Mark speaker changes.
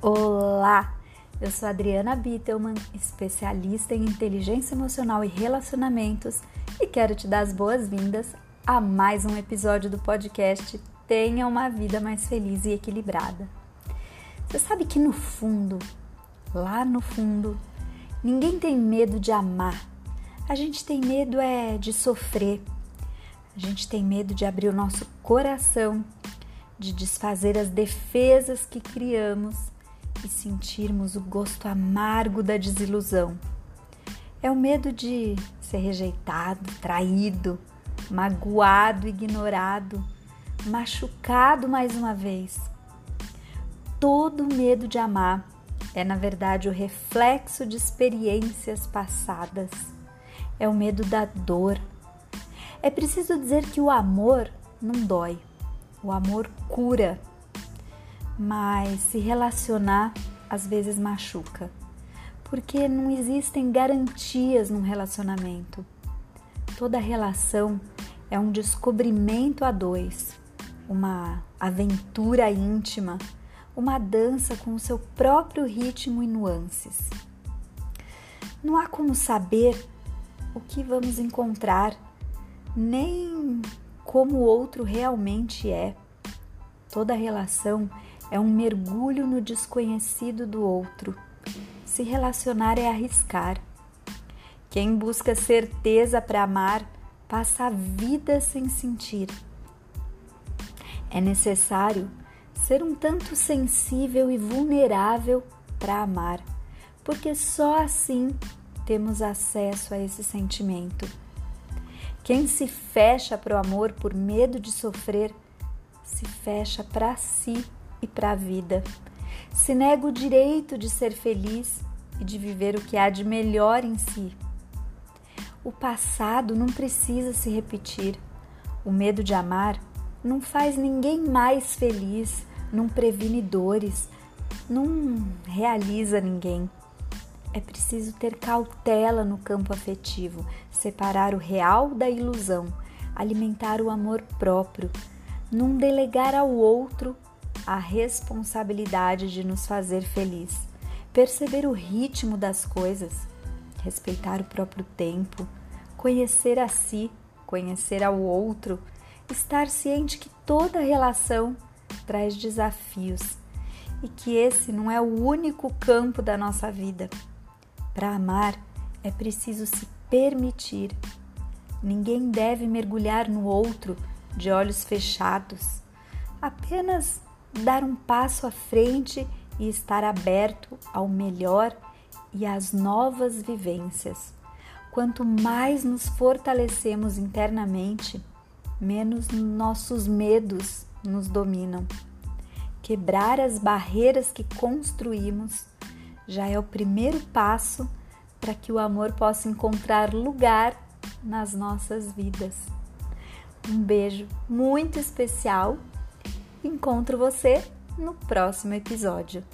Speaker 1: Olá! Eu sou Adriana Bittelman, especialista em inteligência emocional e relacionamentos, e quero te dar as boas-vindas a mais um episódio do podcast Tenha uma Vida Mais Feliz e Equilibrada. Você sabe que no fundo, lá no fundo, ninguém tem medo de amar. A gente tem medo é de sofrer. A gente tem medo de abrir o nosso coração, de desfazer as defesas que criamos e sentirmos o gosto amargo da desilusão. É o medo de ser rejeitado, traído, magoado, ignorado, machucado mais uma vez. Todo medo de amar é, na verdade, o reflexo de experiências passadas. É o medo da dor. É preciso dizer que o amor não dói. O amor cura mas se relacionar às vezes machuca, porque não existem garantias num relacionamento. Toda relação é um descobrimento a dois, uma aventura íntima, uma dança com o seu próprio ritmo e nuances. Não há como saber o que vamos encontrar, nem como o outro realmente é. Toda relação é um mergulho no desconhecido do outro. Se relacionar é arriscar. Quem busca certeza para amar passa a vida sem sentir. É necessário ser um tanto sensível e vulnerável para amar, porque só assim temos acesso a esse sentimento. Quem se fecha para o amor por medo de sofrer, se fecha para si e para a vida. Se nega o direito de ser feliz e de viver o que há de melhor em si. O passado não precisa se repetir. O medo de amar não faz ninguém mais feliz, não previne dores, não realiza ninguém. É preciso ter cautela no campo afetivo, separar o real da ilusão, alimentar o amor próprio, não delegar ao outro a responsabilidade de nos fazer feliz, perceber o ritmo das coisas, respeitar o próprio tempo, conhecer a si, conhecer ao outro, estar ciente que toda relação traz desafios e que esse não é o único campo da nossa vida. Para amar é preciso se permitir. Ninguém deve mergulhar no outro de olhos fechados. Apenas dar um passo à frente e estar aberto ao melhor e às novas vivências. Quanto mais nos fortalecemos internamente, menos nossos medos nos dominam. Quebrar as barreiras que construímos já é o primeiro passo para que o amor possa encontrar lugar nas nossas vidas. Um beijo muito especial Encontro você no próximo episódio.